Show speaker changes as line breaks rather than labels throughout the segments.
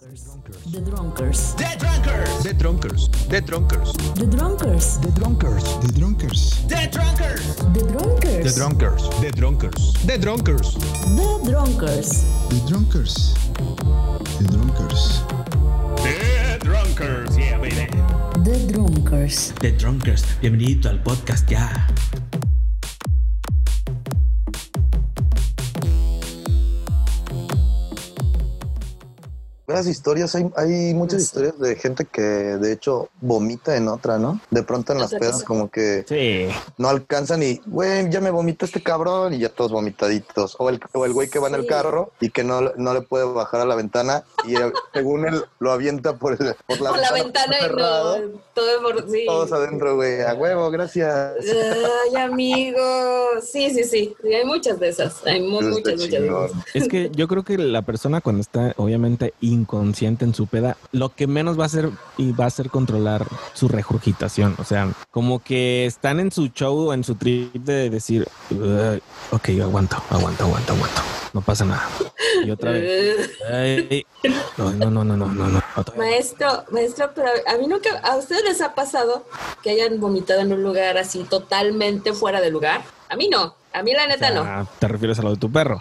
The Drunkers.
The Drunkers.
The Drunkers. The Drunkers.
The Drunkers.
The Drunkers.
The Drunkers.
The Drunkers.
The Drunkers.
The Drunkers. The Drunkers. The Drunkers.
The Drunkers.
The Drunkers. The Drunkers.
The Drunkers. Yeah, baby.
The Drunkers.
The Drunkers, bienvenido al podcast ya.
Historias, hay, hay muchas historias de gente que de hecho vomita en otra, ¿no? De pronto en las pedas como que
Sí.
no alcanzan y, güey, ya me vomita este cabrón y ya todos vomitaditos. O el, o el güey que va en el carro y que no, no le puede bajar a la ventana y eh, según él lo avienta por, el- por la
por la
ventana
ventana y no, todo por sí.
Todos adentro, güey, a huevo, gracias.
Ay, amigo. Sí, sí, sí. Hay muchas de esas. Hay muchas, muchas esas.
Es que yo creo que la persona cuando está obviamente inconsciente en su peda, lo que menos va a hacer y va a hacer controlar su regurgitación. O sea, como que están en su show, en su trip de decir, "Ay, ok, aguanto, aguanto, aguanto, aguanto. No pasa nada. Y otra vez. "Ay, no, no, no, no, no, no.
Maestro, maestro, pero a mí nunca, ¿a ustedes les ha pasado que hayan vomitado en un lugar así totalmente fuera de lugar? A mí no, a mí la
O
neta no.
¿Te refieres a lo de tu perro?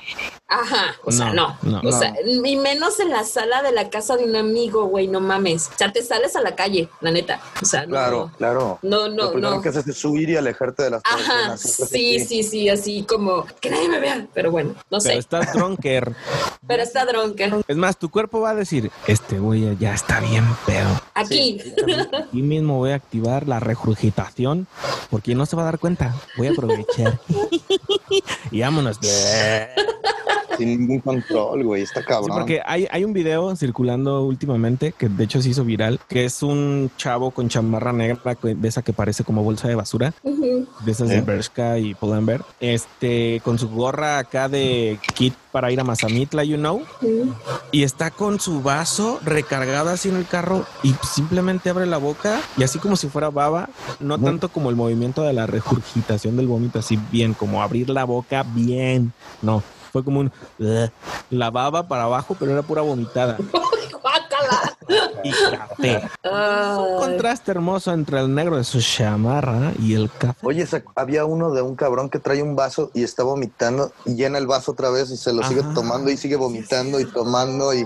Ajá, o sea, no.
No,
o
no.
sea, y menos en la sala de la casa de un amigo, güey, no mames. O sea, te sales a la calle, la neta. O sea, no.
Claro, claro.
No, no,
Lo primero
no.
que haces es huir y alejarte de las
Ajá, sí, sí, sí, así como que nadie me vea, pero bueno, no sé,
Pero estás drunker.
pero está dronker.
Es más, tu cuerpo va a decir, este güey ya está bien pedo.
Aquí,
Aquí mismo voy a activar la regurgitación porque no se va a dar cuenta. Voy a aprovechar. y vámonos. Sí,
Sin ningún control, güey, está cabrón.
porque hay, hay un video circulando últimamente que de hecho se hizo viral, que es un chavo con chamarra negra de esa que parece como bolsa de basura, de esas de
¿Eh?
Bershka y Pull&Bear, este, con su gorra acá de kit para ir a Mazamitla, you know, y está con su vaso recargado así en el carro y simplemente abre la boca y así como si fuera baba, no tanto como el movimiento de la regurgitación del vómito, así bien, como abrir la boca bien, no. Fue como un "Ugh", la baba para abajo, pero era pura vomitada y café. Un contraste hermoso entre el negro de su chamarra y el café.
Oye, había uno de un cabrón que trae un vaso y está vomitando y llena el vaso otra vez y se lo sigue
Ajá.
tomando y sigue vomitando y tomando y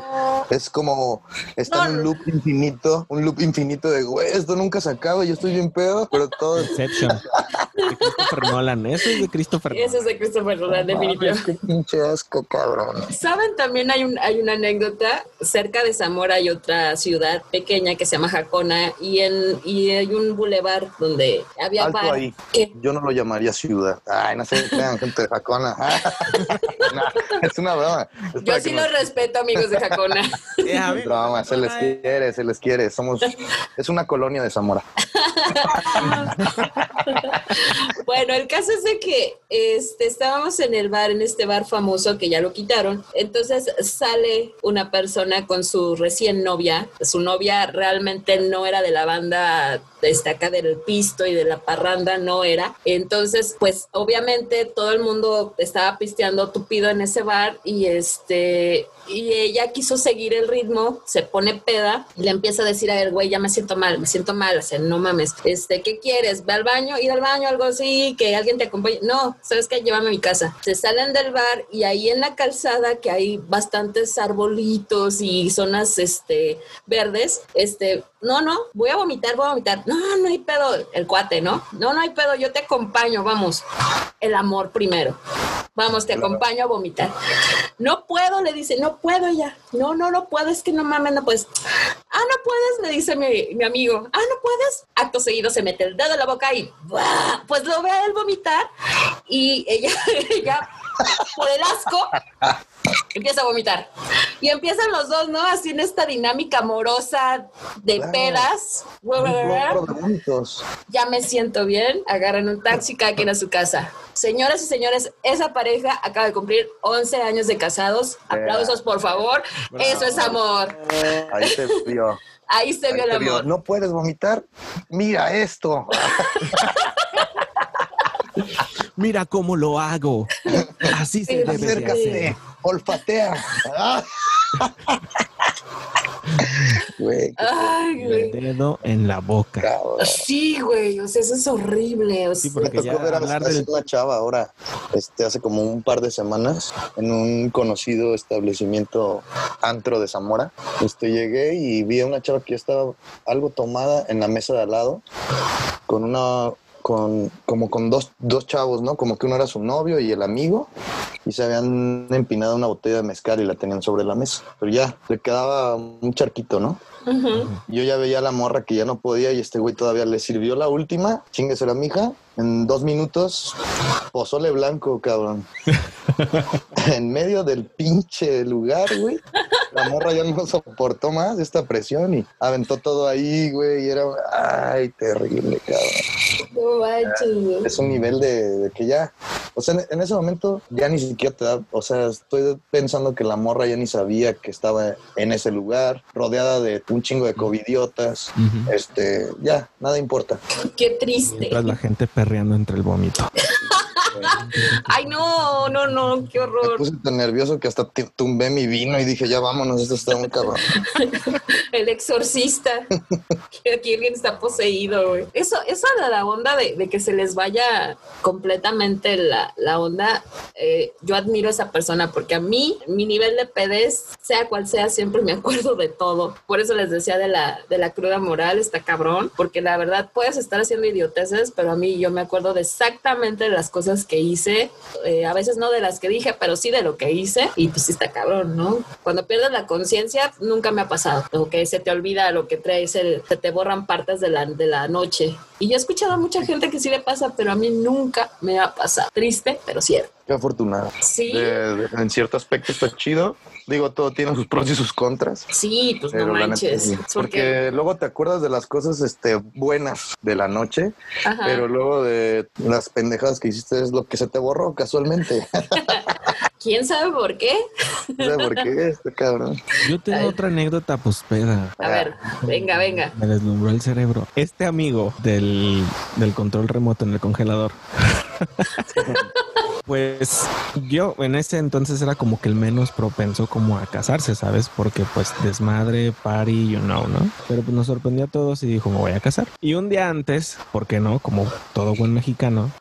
es como está en un loop infinito, un loop infinito de güey, esto nunca se acaba, yo estoy bien pedo, pero todo
Inception. De Christopher Nolan. Eso es de Christopher
Ese es de Christopher Nolan, definitivamente.
qué pinche asco, cabrón.
Saben, también hay, un, hay una anécdota. Cerca de Zamora hay otra ciudad pequeña que se llama Jacona y, en, y hay un bulevar donde había
Alto
bar.
ahí.
¿Qué?
Yo no lo llamaría ciudad. Ay, no se crean, gente de Jacona. No, es una broma. Es
Yo sí los
nos-
respeto, amigos de Jacona.
Mí-
Broma, se les quiere, se les quiere. Somos, es una colonia de Zamora.
Bueno, el caso es de que este, estábamos en el bar, en este bar famoso que ya lo quitaron. Entonces sale una persona con su recién novia. Su novia realmente no era de la banda destaca del pisto y de la parranda, no era. Entonces, pues obviamente todo el mundo estaba pisteando tupido en ese bar y este y ella quiso seguir el ritmo, se pone peda y le empieza a decir a ver, güey, ya me siento mal, me siento mal, o sea, no mames, este, ¿qué quieres? ¿Ve al baño? ¿Ir al baño? Algo así, que alguien te acompañe. No, ¿sabes qué? Llévame a mi casa. Se salen del bar y ahí en la calzada, que hay bastantes arbolitos y zonas, este, verdes, este, no, no, voy a vomitar, voy a vomitar. No, no hay pedo, el cuate, ¿no? No, no hay pedo, yo te acompaño, vamos. El amor primero. Vamos, te acompaño a vomitar. No puedo, le dice, no puedo ya. No, no, no puedo, es que no mames, no puedes. Ah, no puedes, le dice mi, mi amigo. Ah, no puedes. Acto seguido se mete el dedo en la boca y ¡buah! pues lo ve a él vomitar y ella, ella por el asco empieza a vomitar. Y empiezan los dos, ¿no? Así en esta dinámica amorosa de
Claro.
pedas.
De.
Ya me siento bien, agarran un taxi cada quien a su casa. Señoras y señores, esa pareja acaba de cumplir 11 años de casados. Aplausos, por favor. Eso es amor.
Ahí se vio.
Ahí se
Ahí
vio el
vio.
amor.
No puedes vomitar. Mira esto.
Mira cómo lo hago. Así se debe de hacer.
Acércate. Olfatea. Güey,
Ay,
El
güey.
dedo en la boca.
cabrón.
Sí, güey, o sea, eso es horrible. O
Sí,
sea,
Me
porque ya
ver a
hablar
a
del
una chava ahora, este, hace como un par de semanas, en un conocido establecimiento antro de Zamora. Este, llegué y vi a una chava que ya estaba algo tomada en la mesa de al lado, con una, con, como con dos, dos chavos, ¿no? Como que uno era su novio y el amigo, y se habían empinado una botella de mezcal y la tenían sobre la mesa. Pero ya, le quedaba un charquito, ¿no? Yo ya veía a la morra que ya no podía y este güey todavía le sirvió la última. Chinguese la mija. En dos minutos, pozole blanco, cabrón. en medio del pinche lugar, güey. La morra ya no soportó más esta presión y aventó todo ahí, güey. Y era, ay, terrible, cabrón.
No manches, güey.
Es un nivel de, de que ya, o sea, en, en ese momento ya ni siquiera te da, o sea, estoy pensando que la morra ya ni sabía que estaba en ese lugar, rodeada de un chingo de covidiotas.
Ujú.
Este, ya, nada importa.
Qué triste.
Mientras la gente perreando entre el vómito.
Ay, no, no, no, qué
Me
horror.
puse tan nervioso que hasta tumbé mi vino y dije, ya vámonos, esto está muy cabrón.
El exorcista. que aquí alguien está poseído, güey. Eso, esa de la onda de, de que se les vaya completamente la, la onda, eh, yo admiro a esa persona porque a mí, mi nivel de pedez, sea cual sea, siempre me acuerdo de todo. Por eso les decía de la, de la cruda moral, está cabrón, porque la verdad puedes estar haciendo idioteces, pero a mí yo me acuerdo de exactamente las cosas que hice, eh, a veces no de las que dije, pero sí de lo que hice, y pues está cabrón, ¿no? Cuando pierdes la conciencia, nunca me ha pasado, como que se te olvida lo que traes, el- se te borran partes de la, de la noche. Y yo he escuchado a mucha gente que sí le pasa, pero a mí nunca me ha pasado. Triste, pero cierto.
Qué afortunado.
Sí,
De- de- en cierto aspecto está chido. Digo, todo tiene sus pros y sus contras.
sí, pues no
neta,
manches.
sí.
Porque,
luego te acuerdas de las cosas este, buenas de la noche,
ajá.
pero luego de las pendejadas que hiciste es lo que se te borró casualmente.
¿quién sabe por qué?
No sé por qué, este cabrón.
Yo tengo otra anécdota pospeda.
A ver, venga, venga.
Me deslumbró el cerebro. Este amigo del, del control remoto en el congelador. Pues yo en ese entonces era como que el menos propenso como a casarse, ¿sabes? Porque pues desmadre, party, you know, ¿no? Pero pues nos sorprendió a todos y dijo, me voy a casar. Y un día antes, ¿por qué no? Como todo buen mexicano,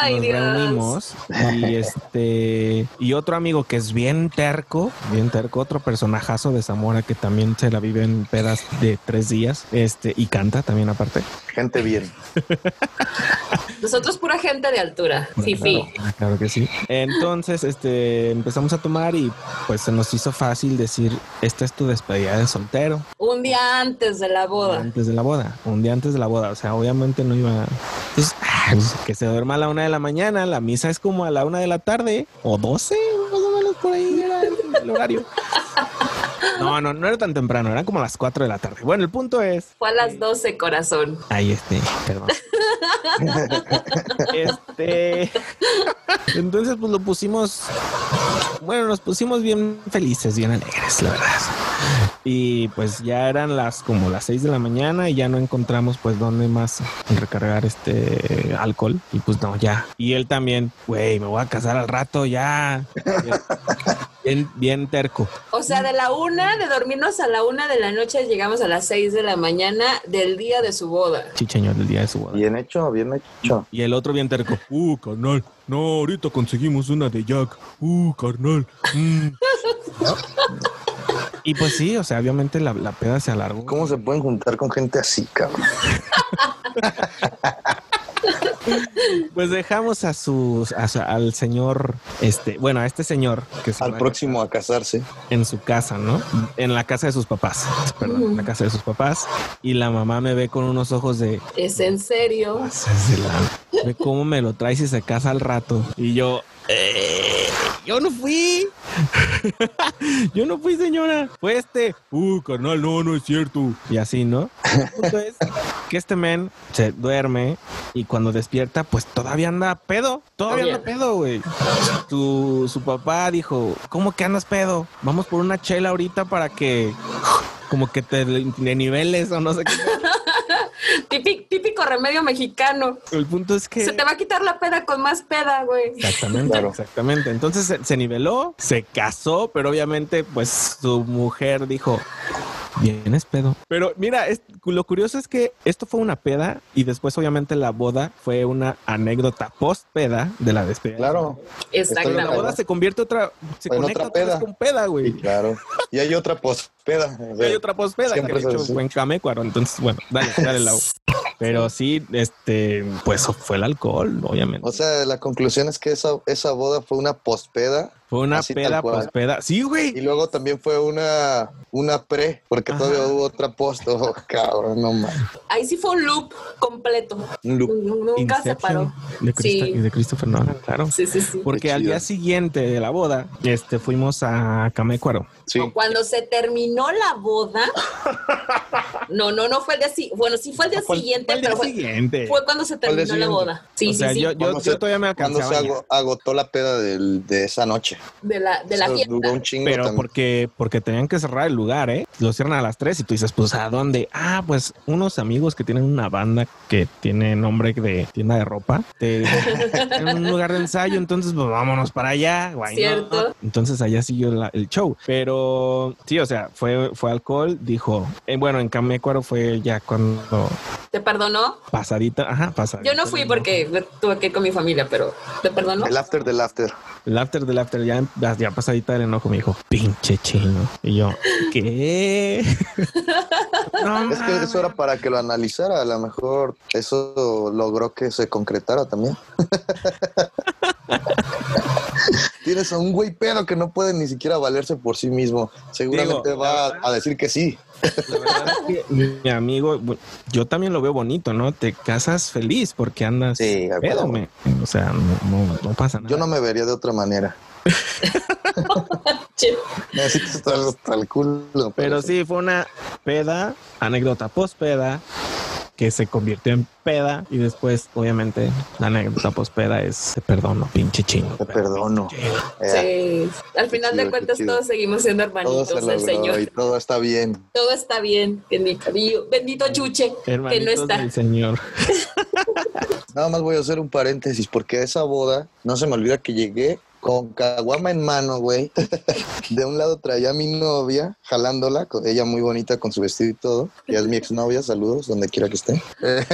Ay,
nos
Dios.
reunimos y este y otro amigo que es bien terco, bien terco, otro personajazo de Zamora que también se la vive en pedas de tres días, este y canta también aparte.
Gente bien.
Nosotros pura gente de altura. Fifi.
Claro, claro que sí. Entonces, este empezamos a tomar y pues se nos hizo fácil decir, esta es tu despedida de soltero
Un día antes de la boda.
antes de la boda, un día antes de la boda, o sea, obviamente no iba pues, ah, pues, que se duerma a la una de la mañana, la misa es como a la una de la tarde o doce, más o menos por ahí era el, el horario. No, no, no era tan temprano, eran como las 4 de la tarde. Bueno, el punto es.
Fue a las 12, corazón.
Ahí este, perdón. este. Entonces, pues lo pusimos. Bueno, nos pusimos bien felices, bien alegres, la verdad. Y pues ya eran las como las 6 de la mañana y ya no encontramos pues dónde más recargar este alcohol. Y pues no, ya. Y él también, güey, me voy a casar al rato, ya. Bien, bien terco.
O sea, de la una, de dormirnos a la una de la noche, llegamos a las 6 de la mañana del día de su boda.
Chicheño del día de su boda.
Bien hecho, bien hecho.
Y el otro bien terco.
Uh, carnal. No, ahorita conseguimos una de Jack. Uh, carnal. Mm.
Y pues sí, o sea, obviamente la, la peda se alargó.
¿Cómo se pueden juntar con gente así, cabrón?
Pues dejamos a sus, a su- al señor, este, bueno, a este señor que se
Al próximo a casarse.
en su casa, ¿no? En la casa de sus papás, perdón, en la casa de sus papás. Y la mamá me ve con unos ojos de,
Es en serio.
"Pases de la- ve cómo me lo traes y se casa al rato. Y yo, "Eh, yo no fui. yo no fui, señora. Fue este.
Uh, carnal, no, no es cierto.
Y así, ¿no? El punto es que este men se duerme y cuando despierta, pues todavía anda pedo. Todavía anda pedo, güey. Su, su papá dijo, ¿cómo que andas pedo? Vamos por una chela ahorita para que como que te de niveles o no sé qué.
Típico, típico remedio mexicano.
El punto es que...
Se te va a quitar la peda con más peda, güey.
Exactamente,
Claro.
exactamente. Entonces se, se niveló, se casó, pero obviamente pues su mujer dijo, Vienes pedo. Pero mira, es- lo curioso es que esto fue una peda y después obviamente la boda fue una anécdota post peda de la despedida.
Claro.
Y la boda se convierte otra, se
En
conecta
otra
otra vez
peda.
con peda,
Sí,
güey.
claro. Y hay otra pospeda. o
Y
sea,
hay otra post peda que
es
hecho
así.
fue en Camecuaro. Entonces, bueno, dale, dale la Pero sí, este, pues fue el alcohol, obviamente.
O sea, la conclusión es que esa, esa boda fue una pospeda
fue una
así
peda. Sí, güey.
y luego también fue una, una pre, porque
Ajá.
todavía hubo otra post. Oh, cabrón, no mames.
Ahí sí fue un loop completo.
Un loop.
Nunca se paró.
De, Christo-
Sí.
de Christopher Nolan, claro.
Sí, sí, sí.
Porque al día siguiente de la boda, este, fuimos a Camecuaro.
Sí.
Cuando se terminó la boda, no, no, no fue el día siguiente. Bueno, sí fue el día
Fue
siguiente,
fue el día
pero fue,
siguiente.
fue cuando se terminó la boda. Sí,
o sea,
sí, sí.
yo, yo,
Cuando
yo
se-
todavía me
Cuando
alcanzaba.
se ago- agotó la peda del- de esa noche.
De la, de la fiesta.
Duró un chingo
Pero
también.
porque, porque tenían que cerrar el lugar, ¿eh? Lo cierran a las 3 y tú dices, pues, ¿a dónde? Ah, pues, unos amigos que tienen una banda que tiene nombre de tienda de ropa. Te, en un lugar de ensayo, entonces, pues, vámonos para allá. guay, ¿no?
Cierto.
Entonces, allá siguió la- el show. Pero, sí, o sea, fue, fue alcohol, dijo. eh, bueno, en Camecuaro fue ya cuando
¿Te perdonó?
pasadita, ajá, pasadita.
Yo no fui porque tuve que ir con mi familia, pero ¿te perdonó?
El after del after.
El after del after, ya, ya pasadita del enojo, me dijo, pinche chino. Y yo, ¿qué? no,
Es que eso era para que lo analizara. A lo mejor eso logró que se concretara también. Tienes a un güey pedo que no puede ni siquiera valerse por sí mismo. Seguramente
Digo,
va a,
verdad-
a decir que sí.
La verdad es que mi amigo, yo también lo veo bonito, ¿no? Te casas feliz porque andas
Sí,
pedo, me- O sea, no, no, no pasa nada.
Yo no me vería de otra manera. Necesito estar hasta el culo.
Pero sí, fue una peda, anécdota post peda, que se convirtió en peda y después, obviamente, la anécdota post peda es te perdono, pinche chino.
Te perdono. Eh,
sí. Al final
chido,
de cuentas todos seguimos siendo hermanitos
se
del Señor.
y todo está bien.
Todo está bien, bendito, bendito Chuche, que no
Hermanitos
está.
del señor.
Nada más voy a hacer un paréntesis porque esa boda, no se me olvida que llegué con caguama en mano, güey. De un lado traía a mi novia jalándola, ella muy bonita con su vestido y todo. Ella es mi exnovia, saludos, donde quiera que esté.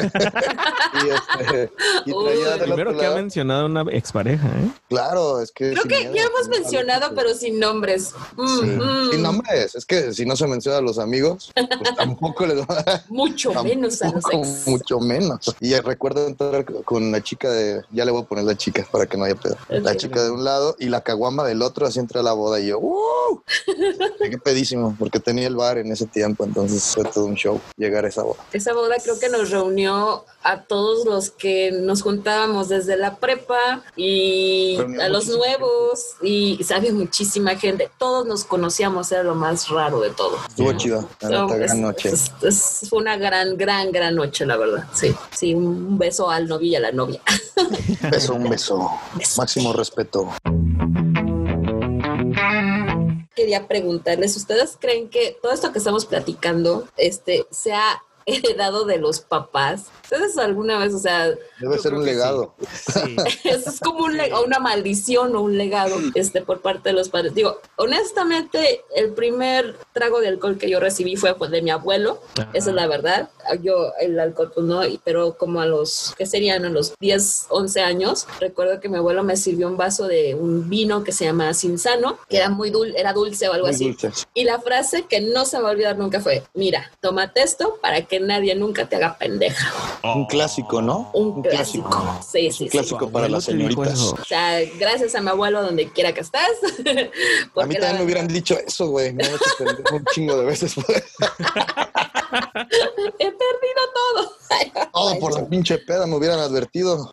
Y, este, y traía
Primero
otro
que ha mencionado una expareja, ¿eh?
Claro, es que...
Creo que
miedo,
ya hemos mencionado, pero sin nombres. Mm,
Sí,
mm,
sin nombres. Es que si no se menciona a los amigos, pues tampoco les va
Mucho menos a los ex.
Mucho menos. Y recuerdo entrar con la chica de. Ya le voy a poner la chica para que no haya pedo. La chica de un lado y la caguama del otro, así entré a la boda y yo. ¡Uh! Qué pedísimo, porque tenía el bar en ese tiempo, entonces fue todo un show llegar a esa boda.
Esa boda creo que nos reunió a todos los que nos juntábamos desde la prepa y
Reunió
a los nuevos y sabía muchísima gente. Todos nos conocíamos, era lo más raro de todo.
Estuvo chido.
So, es-
gran noche.
es- es- fue una gran, gran, gran noche, la verdad. Sí, sí, un beso al novio y a la novia.
Beso, un beso. Máximo respeto.
Quería preguntarles, ¿ustedes creen que todo esto que estamos platicando este, se ha heredado de los papás? ¿Ustedes alguna vez, o sea,
Debe ser un
sí.
legado.
Sí.
eso es como un le- o una maldición o un legado este, por parte de los padres? Digo, honestamente, el primer trago de alcohol que yo recibí fue pues, de mi abuelo,
Ajá.
esa es la verdad. Yo el alcohol, pues no, y- pero como a los, ¿qué serían? A los 10, 11 años, recuerdo que mi abuelo me sirvió un vaso de un vino que se llama Cinzano, que era muy dulce, era dulce o algo
Muy
así.
dulce.
Y la frase que no se me va a olvidar nunca fue, mira, tómate esto para que nadie nunca te haga pendeja.
Un clásico, ¿no?
Un, clásico. Sí, sí, sí.
clásico para las señoritas.
O sea, gracias a mi abuelo donde quiera que estés.
A mí
la
también me hubieran dicho eso, güey. Me han hecho pendejo un chingo de veces.
He perdido todo.
Todo por la pinche peda me hubieran advertido.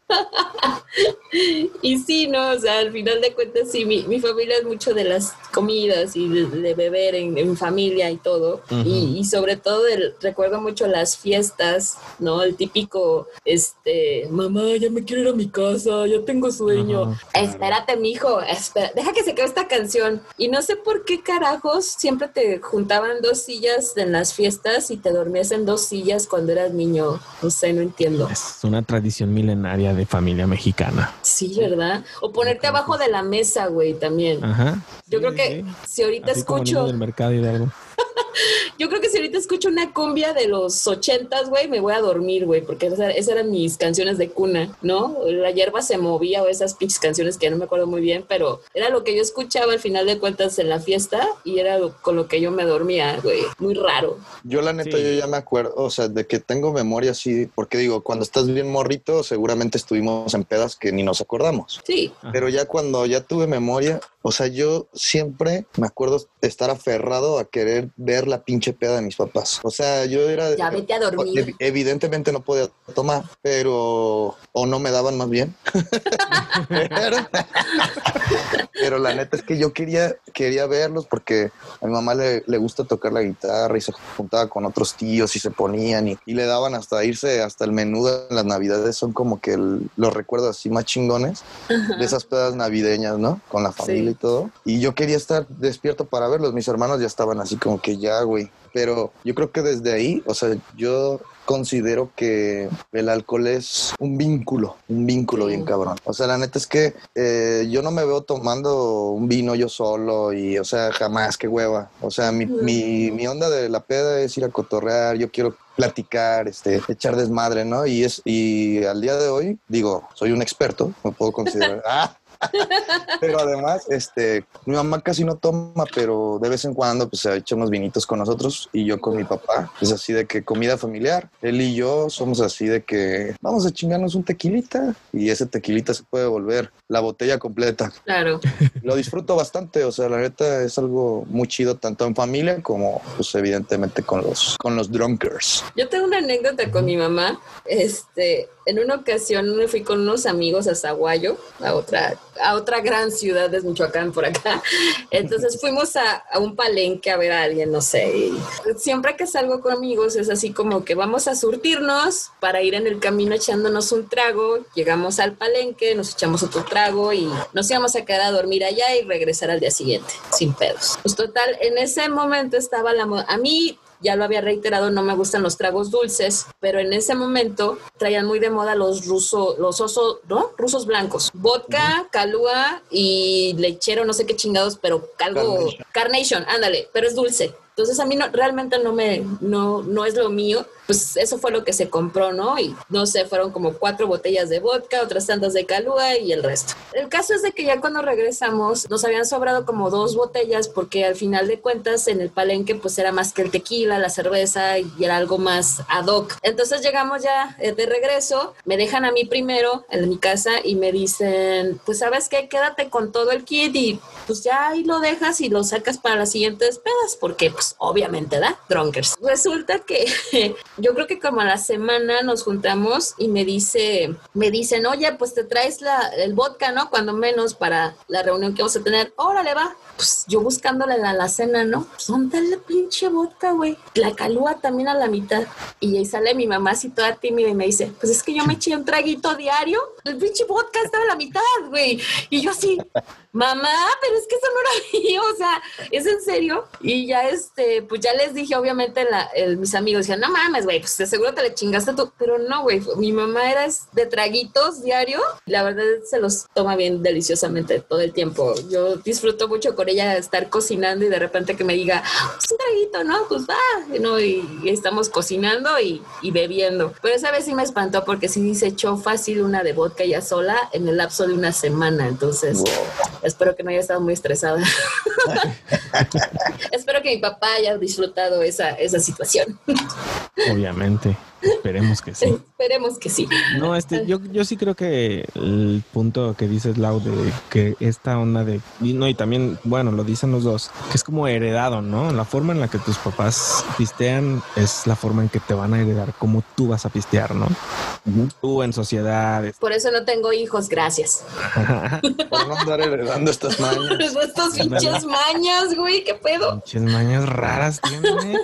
Y sí, no, o sea, al final de cuentas, sí, mi, mi familia es mucho de las comidas y de, de beber en, en familia y todo. y, y sobre todo, el- recuerdo mucho las fiestas, ¿no? El típico, este, mamá, ya me quiero ir a mi casa, ya tengo sueño.
Ajá,
Espérate, mijo, espera, deja que se acabe esta canción. Y no sé por qué carajos siempre te juntaban dos sillas en las fiestas y te dormías en dos sillas cuando eras niño. No sé, no entiendo.
Es una tradición milenaria de familia mexicana.
Sí, ¿verdad? O ponerte abajo de la mesa, güey, también.
Ajá.
Yo
Sí,
creo que
sí.
si ahorita
Así como
escucho,
niño del mercado y de algo.
Yo creo que si ahorita escucho una cumbia de los ochentas, güey, me voy a dormir, güey, porque esas, esas eran mis canciones de cuna, ¿no? La hierba se movía o esas pinches canciones que ya no me acuerdo muy bien, pero era lo que yo escuchaba al final de cuentas en la fiesta y era lo- con lo que yo me dormía, güey. Muy raro.
Yo la neta,
Sí.
yo ya me acuerdo, o sea, de que tengo memoria así, porque digo, cuando estás bien morrito, seguramente estuvimos en pedas que ni nos acordamos.
Sí,
Pero ya cuando ya tuve memoria, o sea, yo siempre me acuerdo estar aferrado a querer ver la pinche peda de mis papás. O sea, yo era...
ya vete a dormir.
Ev- Evidentemente no podía tomar, pero... O no me daban más bien. pero, pero la neta es que yo quería, quería verlos porque a mi mamá le, le gusta tocar la guitarra y se juntaba con otros tíos y se ponían y, y le daban hasta irse hasta el menudo en las navidades. Son como que el- los recuerdos así más chingones de esas pedas navideñas, ¿no? Con la familia
Sí.
y todo. Y yo quería estar despierto para verlos. Mis hermanos ya estaban así como que ya, güey. Pero yo creo que desde ahí, o sea, yo considero que el alcohol es un vínculo, un vínculo bien cabrón. O sea, la neta es que eh, yo no me veo tomando un vino yo solo y, o sea, jamás, qué hueva. O sea, mi, mi, mi onda de la peda es ir a cotorrear, yo quiero platicar, este, echar desmadre, ¿no? Y es y al día de hoy, digo, soy un experto, me puedo considerar. ¡Ah! Pero además, este, mi mamá casi no toma, pero de vez en cuando pues se echa unos vinitos con nosotros y yo con mi papá. Es así de que comida familiar. Él y yo somos así de que vamos a chingarnos un tequilita y ese tequilita se puede volver la botella completa.
Claro.
Lo disfruto bastante, o sea, la neta es algo muy chido tanto en familia como pues evidentemente con los con los drunkers.
Yo tengo una anécdota con mi mamá. Este, en una ocasión me fui con unos amigos a Zaguayo, a otra, a otra gran ciudad de Michoacán por acá. Entonces fuimos a, a un palenque a ver a alguien, no sé. y siempre que salgo con amigos es así como que vamos a surtirnos para ir en el camino echándonos un trago. Llegamos al palenque, nos echamos otro trago y nos íbamos a quedar a dormir allá y regresar al día siguiente, sin pedos. Pues total, en ese momento estaba la... A mí ya lo había reiterado, no me gustan los tragos dulces, pero en ese momento traían muy de moda los rusos, los osos, ¿no? Rusos blancos. Vodka, calúa y lechero, no sé qué chingados, pero algo.
Carnation.
Carnation, ándale, pero es dulce. Entonces a mí no, realmente no me, no, no es lo mío. Pues eso fue lo que se compró, ¿no? Y no sé, fueron como cuatro botellas de vodka, otras tantas de calúa y el resto. El caso es de que ya cuando regresamos nos habían sobrado como dos botellas porque al final de cuentas en el palenque pues era más que el tequila, la cerveza y era algo más ad hoc. Entonces llegamos ya eh, de regreso, me dejan a mí primero en mi casa y me dicen, pues sabes qué, quédate con todo el kit y pues ya ahí lo dejas y lo sacas para las siguientes pedas porque pues obviamente da drunkers. Resulta que yo creo que como a la semana nos juntamos y me dice, me dicen, oye, pues te traes la, el vodka, ¿no? Cuando menos para la reunión que vamos a tener. Órale, va. Pues yo buscándole la alacena, ¿no? Pues ¿dónde la pinche vodka, güey? La calúa también a la mitad. Y ahí sale mi mamá así toda tímida y me dice, pues es que yo me eché un traguito diario. El pinche vodka estaba a la mitad, güey. Y yo así, mamá, pero es que eso no era mío, o sea, ¿es en serio? Y ya este, pues ya les dije, obviamente, mis amigos decían, no mames, güey, pues seguro te le chingaste tú. Pero no, güey, mi mamá era de traguitos diario. La verdad se los toma bien deliciosamente todo el tiempo. Yo disfruto mucho con ella estar cocinando y de repente que me diga, pues un traguito, ¿no? Pues va, ¿no? Y, y estamos cocinando y, y bebiendo. Pero esa vez sí me espantó porque sí se echó fácil una de vodka ya sola en el lapso de una semana. Entonces, espero que no haya estado muy estresada. espero que mi papá haya disfrutado esa, esa situación.
Obviamente. Esperemos que sí.
Esperemos que sí.
No, este, yo, yo sí creo que el punto que dices, Lau, de que esta onda de, y no, y también, bueno, lo dicen los dos, que es como heredado, ¿no? La forma en la que tus papás pistean es la forma en que te van a heredar cómo tú vas a pistear, ¿no? Tú en sociedades.
Por eso no tengo hijos, gracias.
Por no andar heredando estas mañas.
Estas pinches mañas, güey, qué pedo.
Pinches mañas raras tiene.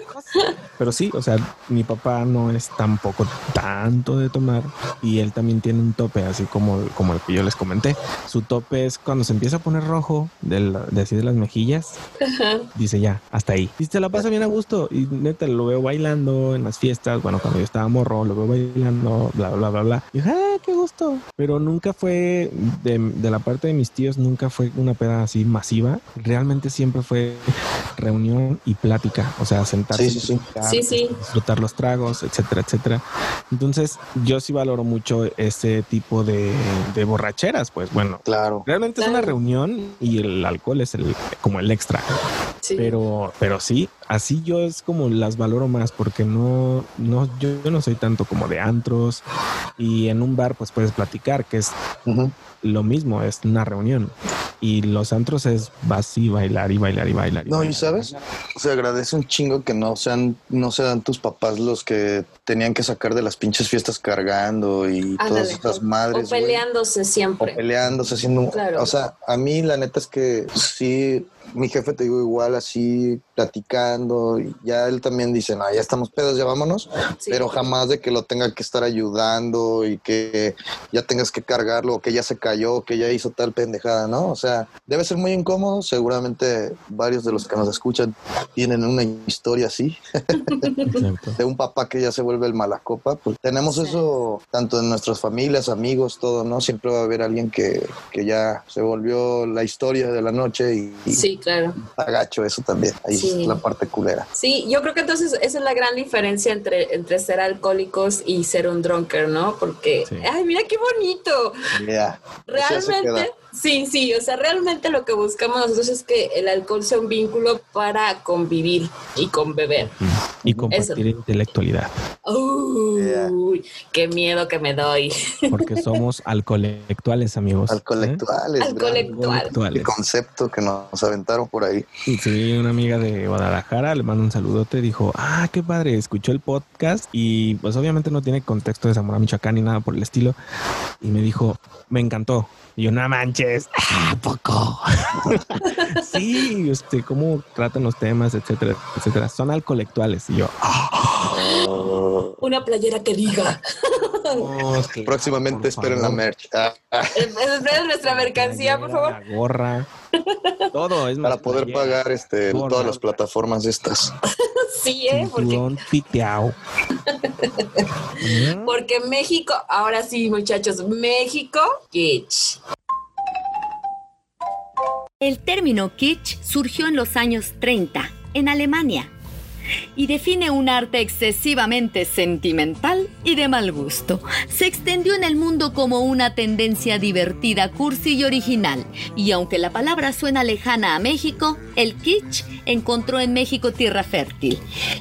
Pero sí, o sea, mi papá no es tan tampoco tanto de tomar y él también tiene un tope, así como, como el que yo les comenté. Su tope es cuando se empieza a poner rojo de, la- de así de las mejillas, dice ya, hasta ahí. Y se la pasa bien a gusto y neta lo veo bailando en las fiestas, bueno, cuando yo estaba morro, lo veo bailando, bla, bla, bla, bla. Y dije, ah, qué gusto. Pero nunca fue, de, de la parte de mis tíos, nunca fue una peda así masiva. Realmente siempre fue reunión y plática, o sea, sentarse,
Sí, sí, sí.
platicar,
Sí, sí.
disfrutar los tragos, etcétera, etcétera. Entonces, yo sí valoro mucho ese tipo de, de borracheras, pues bueno.
Claro.
Realmente es una reunión y el alcohol es el como el extra.
Sí.
Pero, pero sí, así yo es como las valoro más porque no, no, yo, yo no soy tanto como de antros y en un bar pues puedes platicar, que es lo mismo, es una reunión. Y los antros es vas y bailar y bailar y bailar.
No, y
bailar.
sabes, se agradece un chingo que no sean, no sean tus papás los que tenían que sacar de las pinches fiestas cargando y todas estas
o
madres. güey.
peleándose
O
siempre.
peleándose, haciendo.
Claro.
O sea, a mí la neta es que sí, mi jefe te digo igual así, platicando, y ya él también dice, no, ya estamos pedos, ya vámonos,
Sí.
pero jamás de que lo tenga que estar ayudando y que ya tengas que cargarlo, o que ya se cayó, o que ya hizo tal pendejada, ¿no? O sea, debe ser muy incómodo, seguramente varios de los que nos escuchan tienen una historia así, de un papá que ya se vuelve el malacopa, pues tenemos
Sí.
eso tanto en nuestras familias, amigos, todo, ¿no? Siempre va a haber alguien que, que ya se volvió la historia de la noche y, y
Sí, claro.
está gacho eso también. Ahí
Sí.
es la parte culera.
Sí, yo creo que entonces esa es la gran diferencia entre, entre ser alcohólicos y ser un drunker, ¿no? Porque,
Sí.
ay, mira qué bonito.
Se
Realmente. Sí, sí, o sea, realmente lo que buscamos nosotros es que el alcohol sea un vínculo para convivir y con beber.
Y compartir intelectualidad.
Uy, qué miedo que me doy.
Porque somos alcoholectuales, amigos. ¿eh?
Alcolectuales.
Alcoholectuales.
El concepto que nos aventaron por ahí.
Y sí, una amiga de Guadalajara le mando un saludote. Dijo, ah, qué padre, escuchó el podcast y pues obviamente no tiene contexto de Zamora, Michoacán ni nada por el estilo. Y me dijo, me encantó. Y no manches, ¿a poco? sí, este, cómo tratan los temas, etcétera, etcétera. Son alcoholectuales. Y yo, ah,
Una playera que diga.
Próximamente esperen la merch. Ah,
Esperen nuestra mercancía, por favor.
La gorra, todo es
para poder
playera,
pagar este,
gorra,
todas las plataformas estas.
Sí, ¿eh? Porque. Porque México, ahora sí, muchachos, México, kitsch.
El término kitsch surgió en los años 30 en Alemania y define un arte excesivamente sentimental y de mal gusto. Se extendió en el mundo como una tendencia divertida, cursi y original. Y aunque la palabra suena lejana a México, el kitsch encontró en México tierra fértil.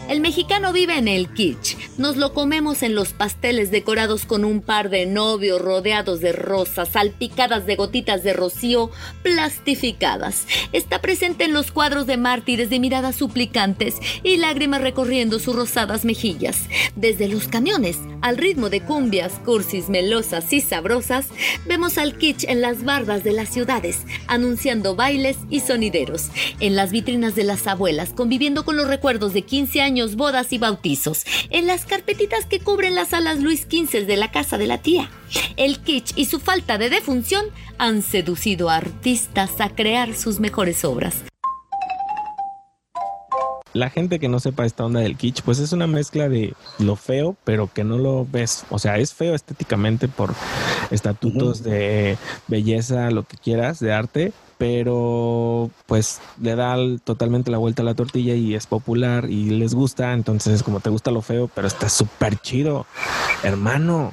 El mexicano vive en el kitsch. Nos lo comemos en los pasteles decorados con un par de novios rodeados de rosas, salpicadas de gotitas de rocío, plastificadas. Está presente en los cuadros de mártires de miradas suplicantes y lágrimas recorriendo sus rosadas mejillas. Desde los camiones, al ritmo de cumbias, cursis melosas y sabrosas, vemos al kitsch en las bardas de las ciudades, anunciando bailes y sonideros. En las vitrinas de las abuelas, conviviendo con los recuerdos de 15 años, bodas y bautizos. En las carpetitas que cubren las salas Luis XV de la casa de la tía. El kitsch y su falta de defunción han seducido a artistas a crear sus mejores obras.
La gente que no sepa esta onda del kitsch, pues es una mezcla de lo feo, pero que no lo ves. O sea, es feo estéticamente por estatutos de belleza, lo que quieras, de arte, pero pues le da totalmente la vuelta a la tortilla y es popular y les gusta. Entonces, es como te gusta lo feo, pero está súper chido, hermano.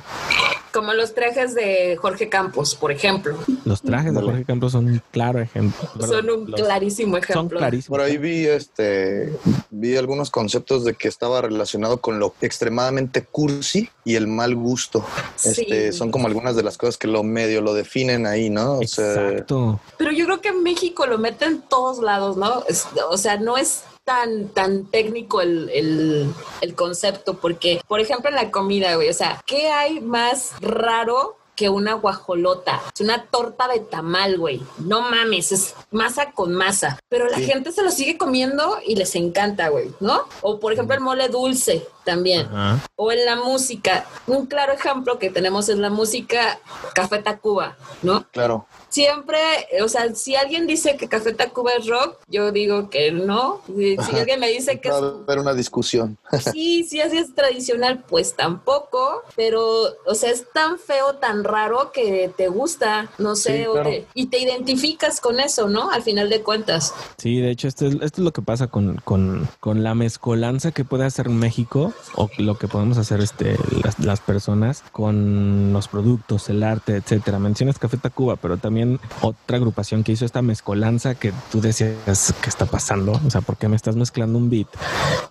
Como los trajes de Jorge Campos, por ejemplo.
Los trajes de. Jorge Campos son un claro ejemplo.
Son un
Los-
clarísimo
Son
ejemplo.
clarísimos.
Por ahí vi este vi algunos conceptos de que estaba relacionado con lo extremadamente cursi y el mal gusto. Este,
Sí.
son como algunas de las cosas que lo medio lo definen ahí, ¿no? O sea,
Exacto.
Pero yo creo que en México lo mete en todos lados, ¿no? Es- o sea, no es tan, tan técnico el, el- el concepto, porque, por ejemplo, en la comida, güey, o sea, ¿qué hay más raro que una guajolota. Es una torta de tamal, güey. No mames, es masa con masa. Pero la gente se lo sigue comiendo y les encanta, güey, ¿no? O por ejemplo el mole dulce también.
Ajá.
O en la música. Un claro ejemplo que tenemos es la música Café Tacuba, ¿no?
Claro.
Siempre, o sea, si alguien dice que Café Tacuba es rock, yo digo que no. Si, si alguien me dice que
Va
es
a haber una discusión.
Sí, sí, así es tradicional, pues tampoco, pero, o sea, es tan feo, tan raro que te gusta, no sé,
Sí,
o te- y te identificas con eso, ¿no? Al final de cuentas.
Sí, de hecho, esto es, esto es lo que pasa con, con, con la mezcolanza que puede hacer México o lo que podemos hacer este, las, las personas con los productos, el arte, etcétera. Mencionas Café Tacuba, pero también otra agrupación que hizo esta mezcolanza que tú decías, ¿qué está pasando? O sea, ¿por qué me estás mezclando un beat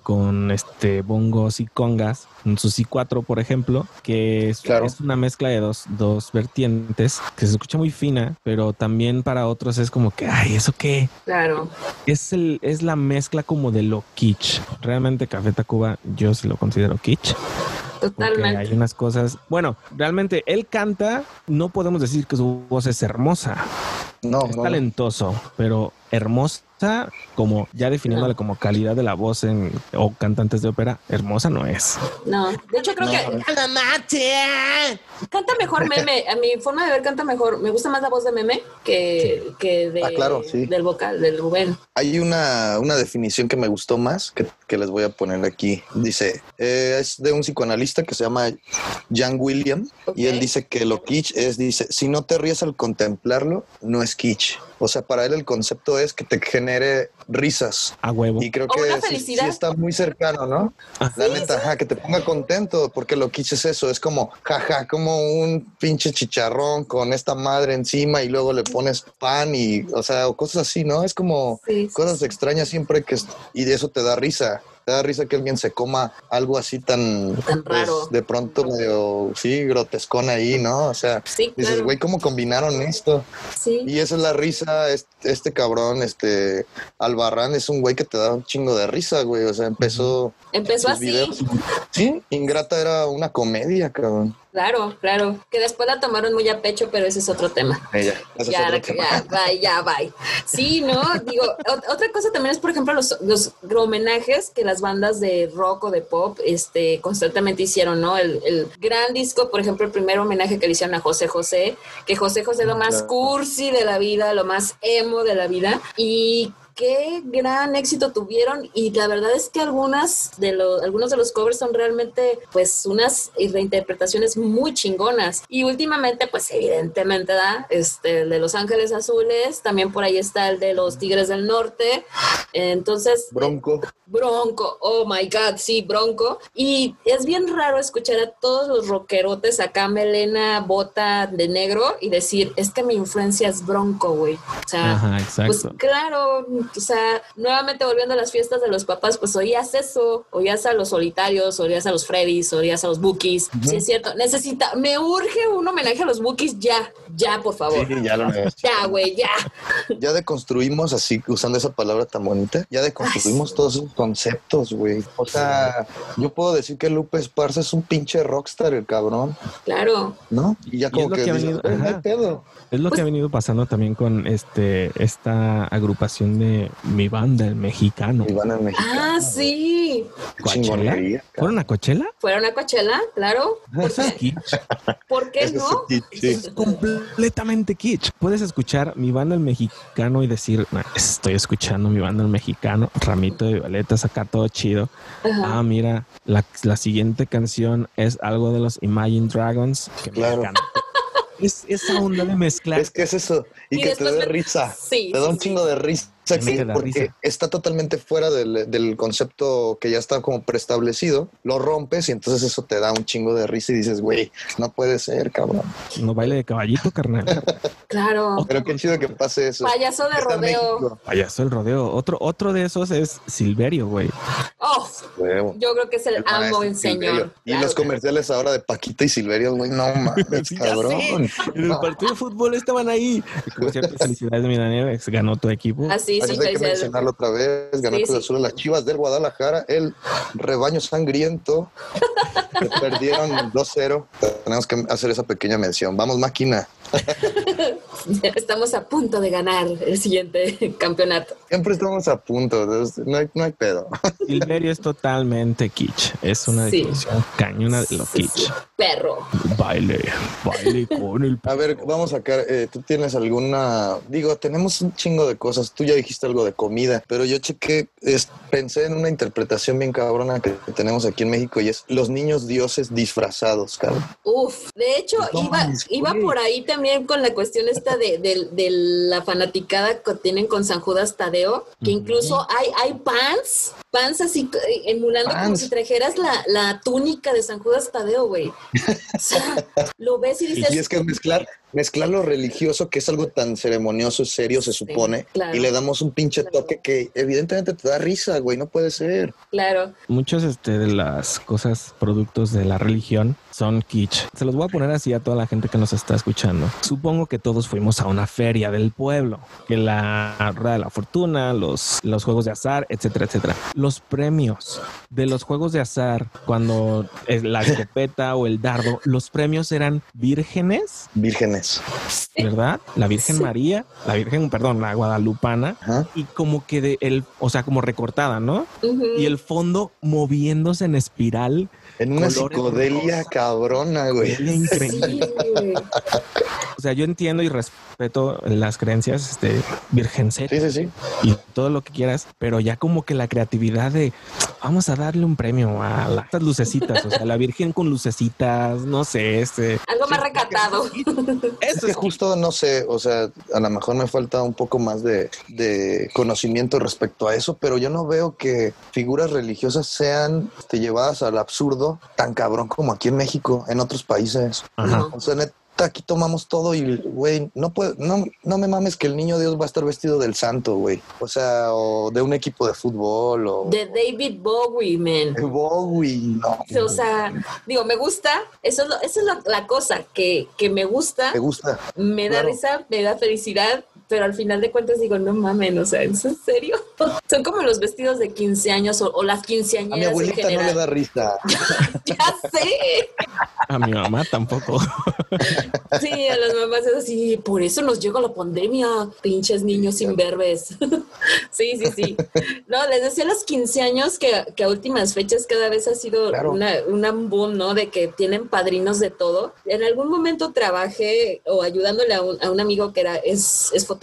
con este bongos y congas? Un Susi 4, por ejemplo, que es,
Claro.
es una mezcla de dos, dos vertientes que se escucha muy fina, pero también para otros es como que, ay, ¿eso qué?
Claro.
es el es la mezcla como de lo kitsch. Realmente Café Tacuba yo sí lo considero kitsch. Porque
Totalmente.
hay unas cosas. Bueno, realmente él canta, no podemos decir que su voz es hermosa.
No,
es
no.
talentoso, pero hermosa como ya definiéndole como calidad de la voz en o cantantes de ópera, hermosa no es.
No, de hecho creo que canta mejor meme. A mi forma de ver canta mejor. Me gusta más la voz de meme que, que de,
Ah, claro, sí.
del vocal, del Rubén.
Hay una, una definición que me gustó más que, que les voy a poner aquí. Dice, eh, es de un psicoanalista que se llama Jan William y él dice que lo kitsch es, dice, si no te ríes al contemplarlo, no es kitsch. O sea, para él el concepto es que te genere risas.
A huevo.
Y creo
O
que sí, sí está muy cercano, ¿no? La neta, ajá, que te ponga contento, porque lo kitsch es eso, es como, jaja, como un pinche chicharrón con esta madre encima y luego le pones pan y, o sea, o cosas así, ¿no? Es como
Sí, sí,
cosas extrañas siempre que, y de eso te da risa. Te da risa que alguien se coma algo así tan,
Tan
pues,
raro.
de pronto medio, sí, grotescón ahí, ¿no? O sea,
Sí,
dices,
claro.
güey, ¿cómo combinaron esto?
Sí.
Y esa es la risa, este, este cabrón, este Albarrán es un güey que te da un chingo de risa, güey. O sea, empezó
Empezó así.
videos. Sí, Ingrata era una comedia, cabrón.
Claro, claro. Que después la tomaron muy a pecho, pero ese es otro tema.
Ella. es
ya,
otro
la-
tema.
ya, bye, ya, bye. Sí, ¿no? Digo, ot- otra cosa también es, por ejemplo, los, los homenajes que las bandas de rock o de pop este, constantemente hicieron, ¿no? El, el gran disco, por ejemplo, el primer homenaje que le hicieron a José José, que José José es lo más
Claro.
cursi de la vida, lo más emo de la vida, y qué gran éxito tuvieron y la verdad es que algunas de los algunos de los covers son realmente pues unas reinterpretaciones muy chingonas y últimamente pues evidentemente da este el de Los Ángeles Azules también por ahí está el de los Tigres del Norte entonces
Bronco.
Bronco, oh my god, sí, Bronco. Y es bien raro escuchar a todos los rockerotes acá, melena, bota de negro y decir, es que mi influencia es Bronco, güey. O sea,
Ajá,
pues claro, o sea, nuevamente volviendo a las fiestas de los papás, pues oías eso, oías a los solitarios, oías a los Freddys, oías a los Bookies. Sí, es cierto, necesita, me urge un homenaje a los Bookies ya, ya, por favor.
Sí, ya lo
Ya, güey, ya.
Ya deconstruimos así, usando esa palabra tan bonita, ya deconstruimos todos esos conceptos, güey. O sea, yo puedo decir que Lupe Esparza es un pinche rockstar, el cabrón,
Claro.
¿no? Y ya
Y
como
es lo
que,
que ha
dices,
venido-
"Güey, no hay
ajá.
pedo.
Es lo que ha venido pasando también con este esta agrupación de mi banda, el mexicano.
Y van a México.
Ah, sí.
¿Coachella? ¿Fueron a Coachella?
¿Fueron a Coachella? Claro. ¿Por
Eso es
qué,
kitsch.
¿Por qué
Eso es
no?
kitsch, sí.
Es completamente kitsch. Puedes escuchar mi banda el mexicano y decir, "Nah, estoy escuchando mi banda el mexicano, ramito de violetas acá todo chido.
Ajá.
Ah, mira, la, la siguiente canción es algo de los Imagine Dragons que
Claro.
me encanta. Es esa onda de mezclar.
Es que es eso. Y,
Y
que te dé
me-
risa.
Sí,
Te da
sí,
un
sí.
chingo de risa.
Sí,
porque
risa.
está totalmente fuera del, del concepto que ya está como preestablecido. Lo rompes y entonces eso te da un chingo de risa y dices, güey, no puede ser, cabrón.
No baile de caballito, carnal.
Claro.
Pero qué chido que pase eso.
Payaso de
Está
rodeo.
Payaso el rodeo. Otro, otro de esos es Silverio, güey.
Oh,
Huevo.
yo creo que es el,
El
amo en señor.
Y
Claro.
los comerciales ahora de Paquita y Silverio, güey, no mames, cabrón.
En el partido de fútbol estaban ahí. Cierto, felicidades, mi Daniel. Ganó tu equipo.
Así Sí,
Así hay que mencionarlo otra vez. Ganó
Sí,
Cruz
sí.
Azul a las Chivas del Guadalajara, el rebaño sangriento. perdieron 2-0. Tenemos que hacer esa pequeña mención. Vamos, máquina.
Estamos a punto de ganar el siguiente campeonato.
Siempre estamos a punto. No hay, no hay pedo.
Silverio es totalmente kitsch. Es una
Sí.
definición cañona de lo
Sí,
kitsch.
sí. Perro.
Baile, baile con el
A ver, vamos a sacar. eh, ¿Tú tienes alguna.? Digo, tenemos un chingo de cosas. Tú ya dijiste algo de comida, pero yo chequé. es- pensé en una interpretación bien cabrona que tenemos aquí en México y es los niños dioses disfrazados, cabrón.
Uf, de hecho, iba, iba por ahí también con la cuestión esta de, de- de la fanaticada que tienen con San Judas Tadeo, que incluso hay, hay pants, pants así eh, emulando como
Pants.
si trajeras la, la túnica de San Judas Tadeo, güey. O sea, lo ves y dices,
Y es que mezclar, mezclar lo religioso, que es algo tan ceremonioso, serio, se supone,
claro.
y le damos un pinche toque que evidentemente te da risa, güey. No puede ser.
claro,
Muchos este, de las cosas, productos de la religión son kitsch. Se los voy a poner así a toda la gente que nos está escuchando. Supongo que todos fuimos a una feria del pueblo, que la rueda de la fortuna, los, los juegos de azar, etcétera, etcétera. Los premios de los juegos de azar, cuando es la escopeta o el dardo, los premios eran vírgenes,
Vírgenes.
¿Verdad? La Virgen
Sí.
María, la Virgen, perdón, la Guadalupana,
Ajá.
y como que de el, o sea, como recortada, ¿no? Y el fondo moviéndose en espiral.
En una psicodelia cabrona, güey.
Increíble.
Sí.
O sea, yo entiendo y respeto las creencias este, virgencet
Sí, sí, sí.
y todo lo que quieras, pero ya como que la creatividad de vamos a darle un premio a las estas lucecitas, o sea, la virgen con lucecitas, no sé, este.
algo más recatado.
Es que justo no sé, o sea, a lo mejor me falta un poco más de, de conocimiento respecto a eso, pero yo no veo que figuras religiosas sean este, llevadas al absurdo tan cabrón como aquí en México, en otros países.
Ajá.
O sea, neta, aquí tomamos todo y, güey, no puedo, no, no me mames que el niño Dios va a estar vestido del santo, güey. O sea, o de un equipo de fútbol, o
De David Bowie, man.
de Bowie, no.
O sea, digo, me gusta, eso es, lo- esa es la, la cosa, que, que me gusta,
¿Te gusta?
me da
Claro.
risa, me da felicidad, pero al final de cuentas digo, no mamen, o sea, ¿es en serio? Son como los vestidos de 15 años o, o las
A
quinceañeras
mi
en
abuelita no
general.
le da risa.
Ya sé.
A mi mamá tampoco.
Sí, a las mamás es así, por eso nos llega la pandemia, pinches niños imberbes. Sí, sí, sí. No, les decía a los 15 años que, que a últimas fechas cada vez ha sido
Claro.
una, una boom, ¿no? De que tienen padrinos de todo. En algún momento trabajé o ayudándole a un, a un amigo que era, es, es fotógrafo.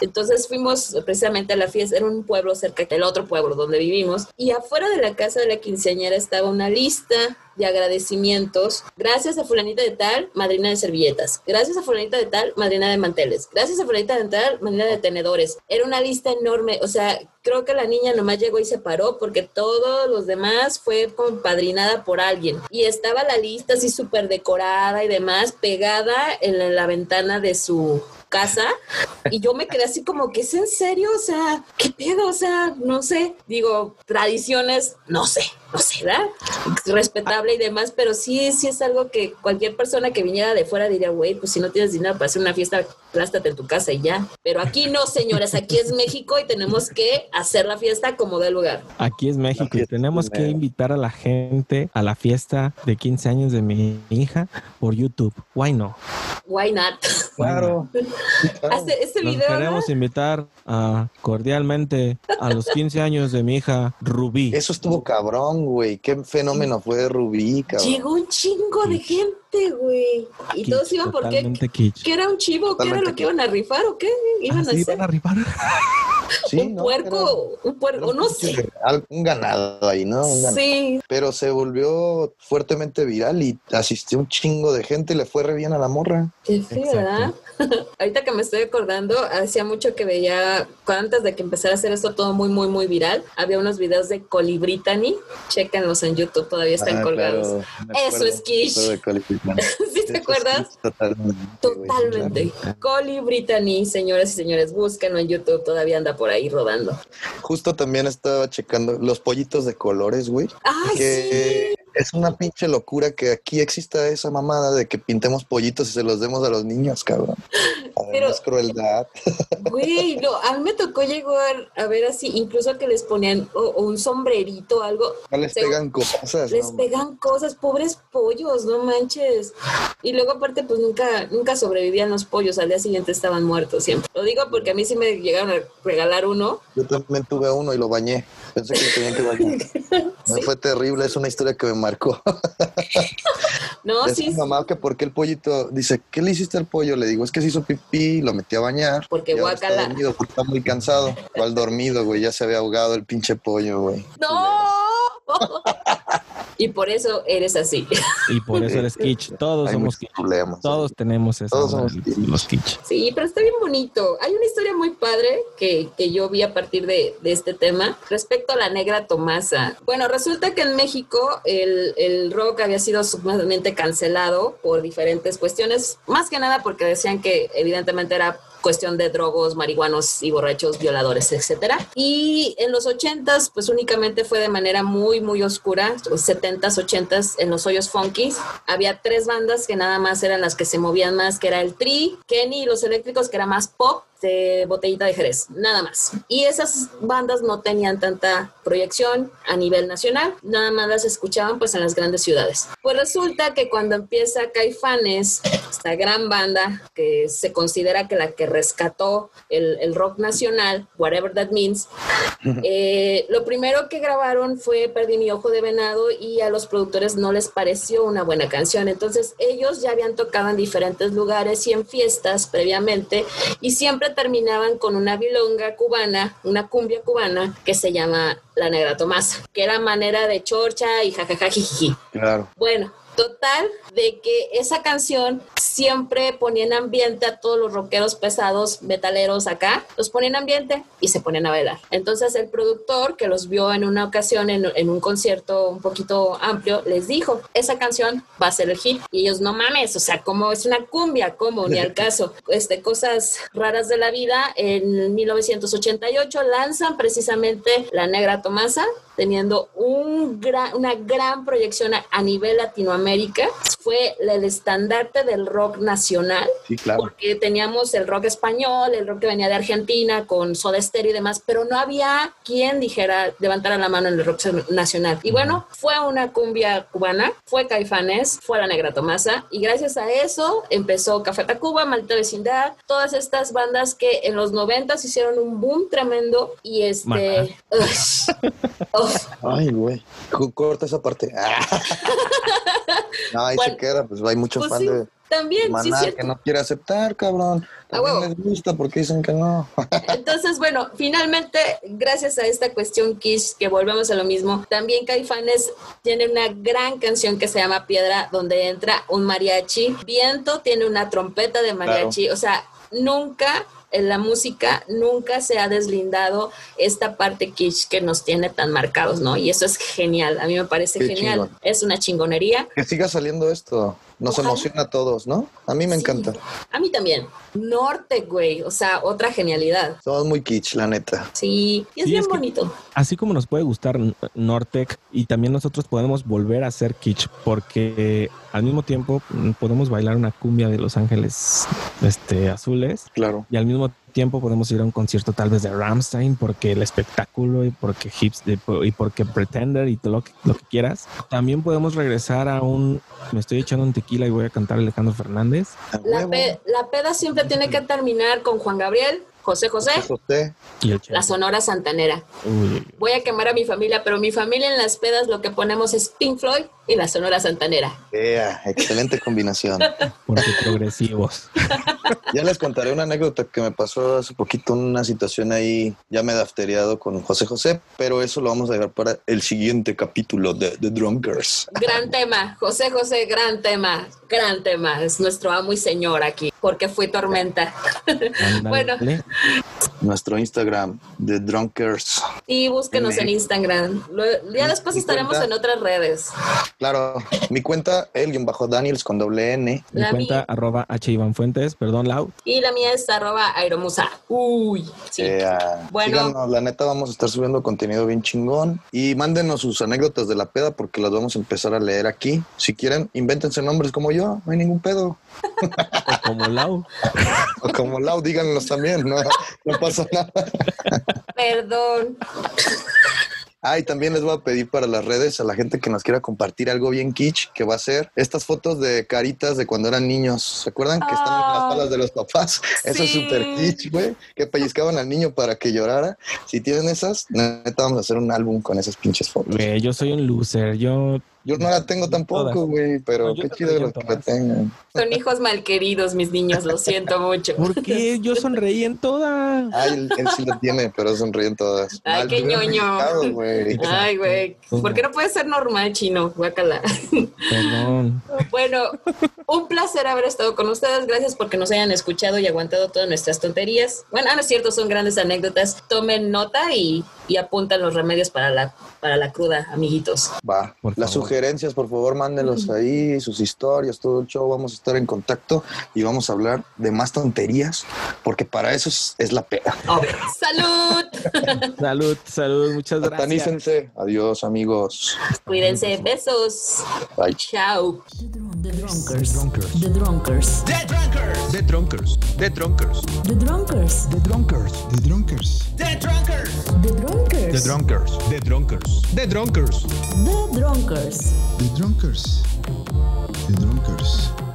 Entonces fuimos precisamente a la fiesta, era un pueblo cerca del otro pueblo donde vivimos. Y afuera de la casa de la quinceañera estaba una lista de agradecimientos. Gracias a fulanita de tal, madrina de servilletas. Gracias a fulanita de tal, madrina de manteles. Gracias a fulanita de tal, madrina de tenedores. Era una lista enorme. O sea, creo que la niña nomás llegó y se paró porque todos los demás fue compadrinada por alguien. Y estaba la lista así súper decorada y demás, pegada en la, la ventana de su casa y yo me quedé así como que es en serio, o sea, ¿qué pedo? O sea, no sé, digo, tradiciones, no sé, no sé, ¿verdad? Respetable y demás, pero sí, sí es algo que cualquier persona que viniera de fuera diría, güey, pues si no tienes dinero para hacer una fiesta, plástate en tu casa y ya. Pero aquí no, señores, aquí es México y tenemos que hacer la fiesta como de lugar.
Aquí es México y tenemos que invitar a la gente a la fiesta de 15 años de mi hija por YouTube. Why no?
Why not?
Claro.
Hace este video.
queremos invitar a, cordialmente a los 15 años de mi hija Rubí.
Eso estuvo cabrón, güey. Qué fenómeno fue Rubí, cabrón.
Llegó un chingo de gente, güey. Y
Kitsch,
todos iban porque. ¿Qué era un chivo? ¿Qué era lo que iban a rifar o qué? Iban
Ah,
a
sí,
hacer
van a rifar.
Sí,
un
no,
puerco, un puerco, no sé.
Un ganado ahí, ¿no? Un ganado.
Sí,
Pero se volvió fuertemente viral y asistió un chingo de gente y le fue re bien a la morra.
qué feo. ¿verdad? Ahorita que me estoy acordando, hacía mucho que veía, antes de que empezara a hacer esto todo muy, muy, muy viral, había unos videos de Colibritani. Chéquenlos en YouTube, todavía están
Ah,
colgados.
claro,
Eso es quiche. ¿Sí te acuerdas?
sí, Totalmente.
Totalmente.
claro.
Coli Brittany, señoras y señores, búsquenlo en YouTube, todavía anda por ahí rodando.
Justo también estaba checando los pollitos de colores, güey.
¡Ay,
que
sí!
Es una pinche locura que aquí exista esa mamada de que pintemos pollitos y se los demos a los niños, cabrón.
Pero-
Además, crueldad.
Güey, no, a mí me tocó llegar a ver así, incluso que les ponían o, o un sombrerito o algo.
No les pegan cosas.
Les
no,
pegan cosas, pobres pollos, no manches. Y luego aparte, pues nunca, nunca sobrevivían los pollos, al día siguiente estaban muertos siempre. Lo digo porque a mí sí me llegaron a regalar uno.
Yo también tuve uno y lo bañé. Pensé que tenían que bañar. Me Fue terrible, es una historia que me marcó.
No,
Es
sí,
mi mamá que porque el pollito dice, ¿qué le hiciste al pollo? Le digo, es que se hizo pipí, lo metí a bañar.
Porque
ahora está dormido, porque está muy cansado. ¿Cuál dormido, güey? Ya se había ahogado el pinche pollo, güey.
¡No! y por eso eres así.
Y por eso eres kitsch. Todos
Hay
somos kitsch.
problemas.
Todos tenemos eso.
Todos somos kitsch.
los kitsch.
Sí, pero está bien bonito. Hay una historia muy padre que, que yo vi a partir de, de este tema respecto a la negra Tomasa. Bueno, resulta que en México el, el rock había sido sumamente cancelado por diferentes cuestiones, más que nada porque decían que evidentemente era cuestión de drogos, marihuanos y borrachos, violadores, etcétera. Y en los 80s, pues únicamente fue de manera muy, muy oscura, 70s, 80s, en los hoyos funkies. Había tres bandas que nada más eran las que se movían más, que era el Tri, Kenny y los eléctricos, que era más pop de botellita de Jerez, nada más. Y esas bandas no tenían tanta proyección a nivel nacional, nada más las escuchaban pues en las grandes ciudades. Pues resulta que cuando empieza Caifanes, esta gran banda que se considera que la que rescató el, el rock nacional, whatever that means, eh, lo primero que grabaron fue Perdí mi ojo de venado y a los productores no les pareció una buena canción. Entonces ellos ya habían tocado en diferentes lugares y en fiestas previamente y siempre terminaban con una bilonga cubana, una cumbia cubana que se llama La Negra Tomasa, que era manera de chorcha y jajajajiji.
Claro.
Bueno, total de que esa canción siempre ponía en ambiente a todos los rockeros pesados, metaleros acá, los ponía en ambiente y se ponían a bailar. Entonces el productor que los vio en una ocasión en, en un concierto un poquito amplio, les dijo, esa canción va a ser el hit. Y ellos, no mames, o sea, como es una cumbia, como ni al caso. Este, cosas raras de la vida, en 1988 lanzan precisamente La Negra Tomasa, teniendo un gran, una gran proyección a, a nivel Latinoamérica. Fue el estandarte del rock nacional,
Sí, claro.
porque teníamos el rock español, el rock que venía de Argentina, con Soda Stereo y demás, pero no había quien dijera, levantara la mano en el rock nacional. Y bueno, fue una cumbia cubana, fue Caifanes, fue La Negra Tomasa, y gracias a eso empezó Café Tacuba, Maldita Vecindad, todas estas bandas que en los 90 hicieron un boom tremendo y este...
Ay, güey. Co- Corta esa parte. No, ahí
Bueno,
se queda, pues hay muchos
pues
fans
sí,
de
también, sí,
Maná
cierto.
que no quiere aceptar, cabrón. También les gusta porque dicen que no.
Entonces, bueno, finalmente, gracias a esta cuestión Kish, que volvemos a lo mismo, también Caifanes tiene una gran canción que se llama Piedra, donde entra un mariachi. Viento tiene una trompeta de mariachi. O sea, nunca en la música nunca se ha deslindado esta parte Kish que nos tiene tan marcados, ¿no? Y eso es genial. A mí me parece
Qué
genial.
chingón.
Es una chingonería.
Que siga saliendo esto. Nos
Ojalá.
emociona a todos, ¿no? A mí me
Sí.
encanta.
A mí también. Norte, güey. O sea, otra genialidad.
Somos muy kitsch, la neta.
Sí, y es
Sí,
bien
es que-
bonito.
Así como nos puede gustar Nortec y también nosotros podemos volver a ser kitsch porque al mismo tiempo mm, podemos bailar una cumbia de Los Ángeles este, Azules
Claro.
y al mismo tiempo podemos ir a un concierto tal vez de Ramstein porque el espectáculo y porque Hips y por- y porque Pretender y todo lo que, lo que quieras. También podemos regresar a un me estoy echando un tequila y voy a cantar Alejandro Fernández.
La,
huevo.
pe- la peda siempre tiene que terminar con Juan Gabriel, José José,
José.
La Sonora Santanera.
Uy.
Voy a quemar a mi familia, pero mi familia en las pedas lo que ponemos es Pink Floyd y la Sonora Santanera.
Ea, excelente combinación.
porque progresivos.
Ya les contaré una anécdota que me pasó hace poquito, una situación ahí, ya me he dafteriado con José José, pero eso lo vamos a dejar para el siguiente capítulo de The Drunkers.
Gran tema, José José, gran tema, gran tema. Es nuestro amo y señor aquí, porque fue tormenta. Bueno.
Nuestro Instagram, The Drunkers.
Y búsquenos en Instagram. Lo- ya después estaremos en otras redes.
Claro, mi cuenta, el bajo Daniels con doble N.
Mi
La
cuenta
mía.
arroba H Iván Fuentes, perdón, Lau.
Y la mía es arroba aeromusa. Uy, sí.
Eh, ah,
Bueno.
síganos, la neta vamos a estar subiendo contenido bien chingón. Y mándenos sus anécdotas de la peda porque las vamos a empezar a leer aquí. Si quieren, invéntense nombres como yo, no hay ningún pedo.
O como Lau.
O como Lau, díganlos también, no, no pasa nada.
Perdón.
Ah, y también les voy a pedir para las redes a la gente que nos quiera compartir algo bien kitsch, que va a ser estas fotos de caritas de cuando eran niños. ¿Se acuerdan que están en las
Ah.
palas de los papás? Eso es súper kitsch, güey. Que pellizcaban al niño para que llorara. Si tienen esas, neta, vamos a hacer un álbum con esas pinches fotos.
Güey, yo soy un loser. Yo
Yo no la tengo tampoco, güey, pero
No,
qué chido
reí en
lo que la tengan.
Son hijos malqueridos, mis niños. Lo siento mucho.
¿Por qué? Yo sonreí en todas.
Ay, él, él sí lo tiene, pero sonríen todas.
Ay,
Mal
qué ñoño.
güey.
Ay, güey. ¿Por qué no puede ser normal, chino? Guácala.
Perdón.
Bueno, un placer haber estado con ustedes. Gracias porque nos hayan escuchado y aguantado todas nuestras tonterías. Bueno, ah, no es cierto, son grandes anécdotas. Tomen nota y, y apuntan los remedios para la, para la cruda, amiguitos.
Va. Las
favor.
Sugerencias, por favor, mándenlos ahí, sus historias, todo el show. Vamos a estar en contacto y vamos a hablar de más tonterías, porque para eso es, es la pena.
¡Salud!
Salud, salud. Muchas gracias.
Satanícense. Adiós, amigos.
Cuídense. Besos.
Bye.
Chao.
The Drunkers. The Drunkers.
The Drunkers.
The Drunkers. The Drunkers.
The Drunkers.
The Drunkers. The Drunkers.
The Drunkers.
The Drunkers.
The Drunkers. The Drunkers. The Drunkers.
The Drunkers.
The Drunkers. The Drunkers.